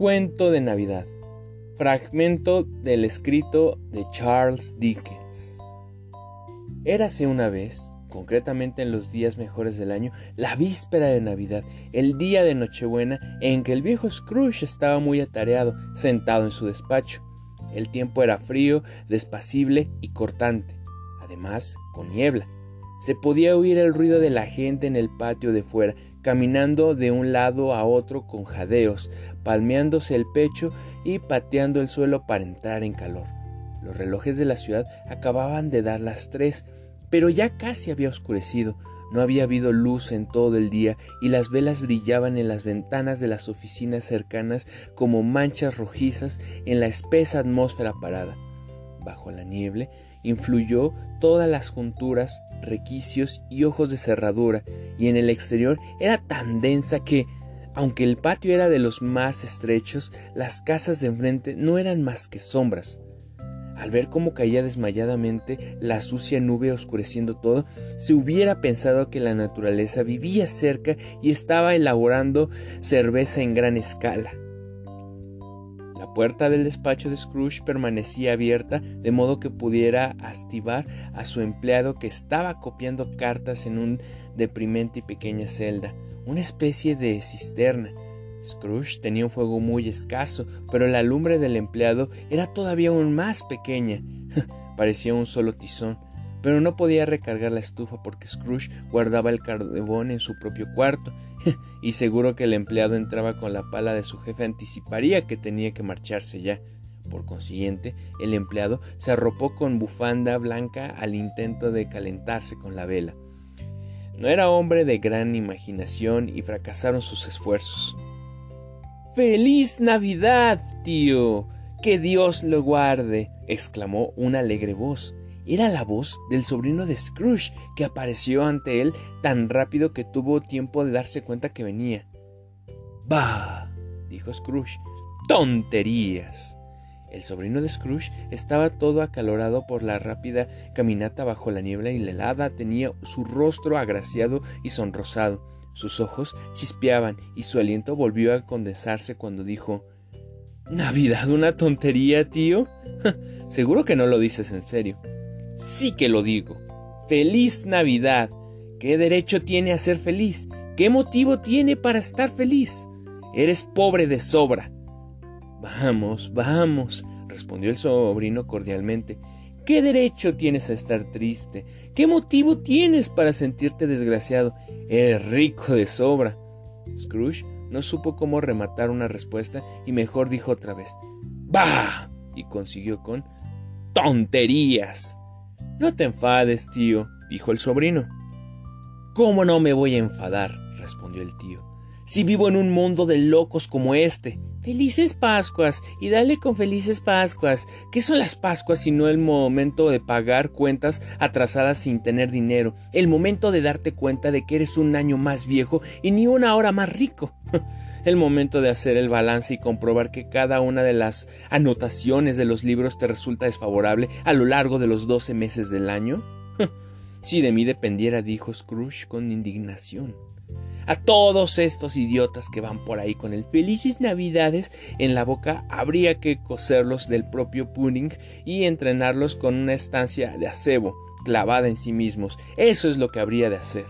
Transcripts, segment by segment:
Cuento de Navidad. Fragmento del escrito de Charles Dickens. Érase una vez, concretamente en los días mejores del año, la víspera de Navidad, el día de Nochebuena, en que el viejo Scrooge estaba muy atareado, sentado en su despacho. El tiempo era frío, despacible y cortante, además con niebla. Se podía oír el ruido de la gente en el patio de fuera, caminando de un lado a otro con jadeos, palmeándose el pecho y pateando el suelo para entrar en calor. Los relojes de la ciudad acababan de dar las tres, pero ya casi había oscurecido. No había habido luz en todo el día y las velas brillaban en las ventanas de las oficinas cercanas como manchas rojizas en la espesa atmósfera parada. Bajo la nieve influyó todas las junturas, requicios y ojos de cerradura, y en el exterior era tan densa que, aunque el patio era de los más estrechos, las casas de enfrente no eran más que sombras. Al ver cómo caía desmayadamente la sucia nube oscureciendo todo, se hubiera pensado que la naturaleza vivía cerca y estaba elaborando cerveza en gran escala. La puerta del despacho de Scrooge permanecía abierta de modo que pudiera astivar a su empleado que estaba copiando cartas en un deprimente y pequeña celda, una especie de cisterna. Scrooge tenía un fuego muy escaso, pero la lumbre del empleado era todavía aún más pequeña. Parecía un solo tizón pero no podía recargar la estufa porque Scrooge guardaba el carbón en su propio cuarto, y seguro que el empleado entraba con la pala de su jefe anticiparía que tenía que marcharse ya. Por consiguiente, el empleado se arropó con bufanda blanca al intento de calentarse con la vela. No era hombre de gran imaginación y fracasaron sus esfuerzos. ¡Feliz Navidad, tío! ¡Que Dios lo guarde! exclamó una alegre voz. Era la voz del sobrino de Scrooge, que apareció ante él tan rápido que tuvo tiempo de darse cuenta que venía. Bah, dijo Scrooge, tonterías. El sobrino de Scrooge estaba todo acalorado por la rápida caminata bajo la niebla y la helada tenía su rostro agraciado y sonrosado. Sus ojos chispeaban y su aliento volvió a condensarse cuando dijo ¿Navidad una tontería, tío? Seguro que no lo dices en serio. Sí que lo digo. Feliz Navidad. ¿Qué derecho tiene a ser feliz? ¿Qué motivo tiene para estar feliz? Eres pobre de sobra. Vamos, vamos, respondió el sobrino cordialmente. ¿Qué derecho tienes a estar triste? ¿Qué motivo tienes para sentirte desgraciado? Eres rico de sobra. Scrooge no supo cómo rematar una respuesta y mejor dijo otra vez, ¡Bah! y consiguió con tonterías. No te enfades, tío, dijo el sobrino. ¿Cómo no me voy a enfadar? respondió el tío. Si vivo en un mundo de locos como este. Felices Pascuas y dale con felices Pascuas. ¿Qué son las Pascuas sino el momento de pagar cuentas atrasadas sin tener dinero? El momento de darte cuenta de que eres un año más viejo y ni una hora más rico. el momento de hacer el balance y comprobar que cada una de las anotaciones de los libros te resulta desfavorable a lo largo de los doce meses del año? si de mí dependiera, dijo Scrooge con indignación. A todos estos idiotas que van por ahí con el felices navidades en la boca habría que coserlos del propio pudding y entrenarlos con una estancia de acebo clavada en sí mismos. Eso es lo que habría de hacer.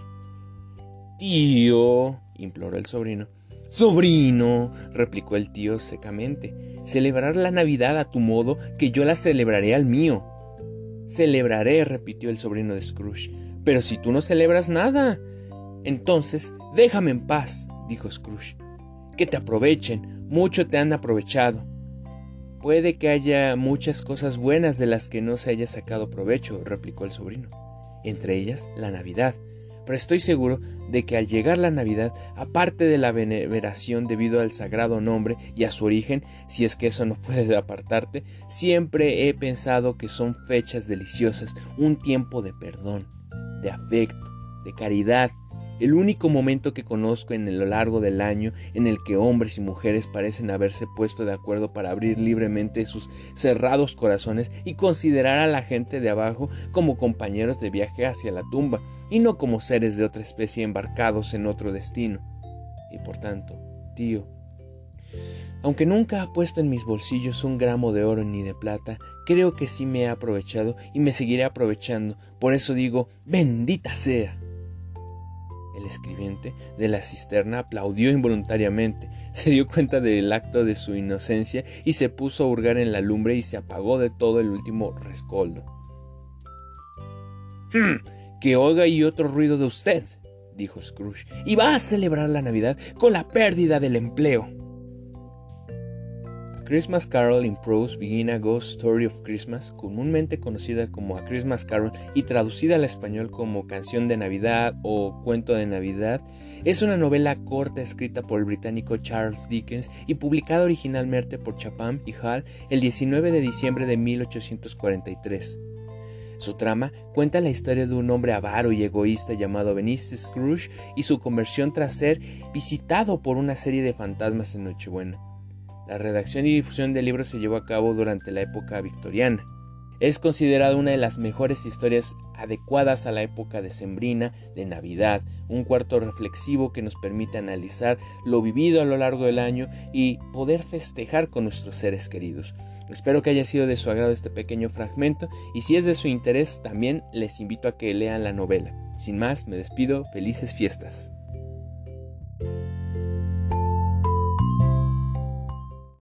Tío, imploró el sobrino, Sobrino, replicó el tío secamente, celebrar la Navidad a tu modo que yo la celebraré al mío. Celebraré, repitió el sobrino de Scrooge, pero si tú no celebras nada. Entonces, déjame en paz, dijo Scrooge. Que te aprovechen, mucho te han aprovechado. Puede que haya muchas cosas buenas de las que no se haya sacado provecho, replicó el sobrino, entre ellas la Navidad, pero estoy seguro de que al llegar la Navidad, aparte de la veneración debido al sagrado nombre y a su origen, si es que eso no puedes apartarte, siempre he pensado que son fechas deliciosas, un tiempo de perdón, de afecto, de caridad, el único momento que conozco en lo largo del año en el que hombres y mujeres parecen haberse puesto de acuerdo para abrir libremente sus cerrados corazones y considerar a la gente de abajo como compañeros de viaje hacia la tumba y no como seres de otra especie embarcados en otro destino. Y por tanto, tío, Aunque nunca ha puesto en mis bolsillos un gramo de oro ni de plata, creo que sí me he aprovechado y me seguiré aprovechando. Por eso digo, bendita sea. El escribiente de la cisterna aplaudió involuntariamente, se dio cuenta del acto de su inocencia y se puso a hurgar en la lumbre y se apagó de todo el último rescoldo. Hmm, que oiga y otro ruido de usted, dijo Scrooge, y va a celebrar la Navidad con la pérdida del empleo. Christmas Carol in Prose Begin a Ghost Story of Christmas, comúnmente conocida como A Christmas Carol y traducida al español como Canción de Navidad o Cuento de Navidad, es una novela corta escrita por el británico Charles Dickens y publicada originalmente por Chapham y Hall el 19 de diciembre de 1843. Su trama cuenta la historia de un hombre avaro y egoísta llamado Benice Scrooge y su conversión tras ser visitado por una serie de fantasmas en Nochebuena. La redacción y difusión del libro se llevó a cabo durante la época victoriana. Es considerada una de las mejores historias adecuadas a la época decembrina de Navidad, un cuarto reflexivo que nos permite analizar lo vivido a lo largo del año y poder festejar con nuestros seres queridos. Espero que haya sido de su agrado este pequeño fragmento y si es de su interés también les invito a que lean la novela. Sin más, me despido, felices fiestas.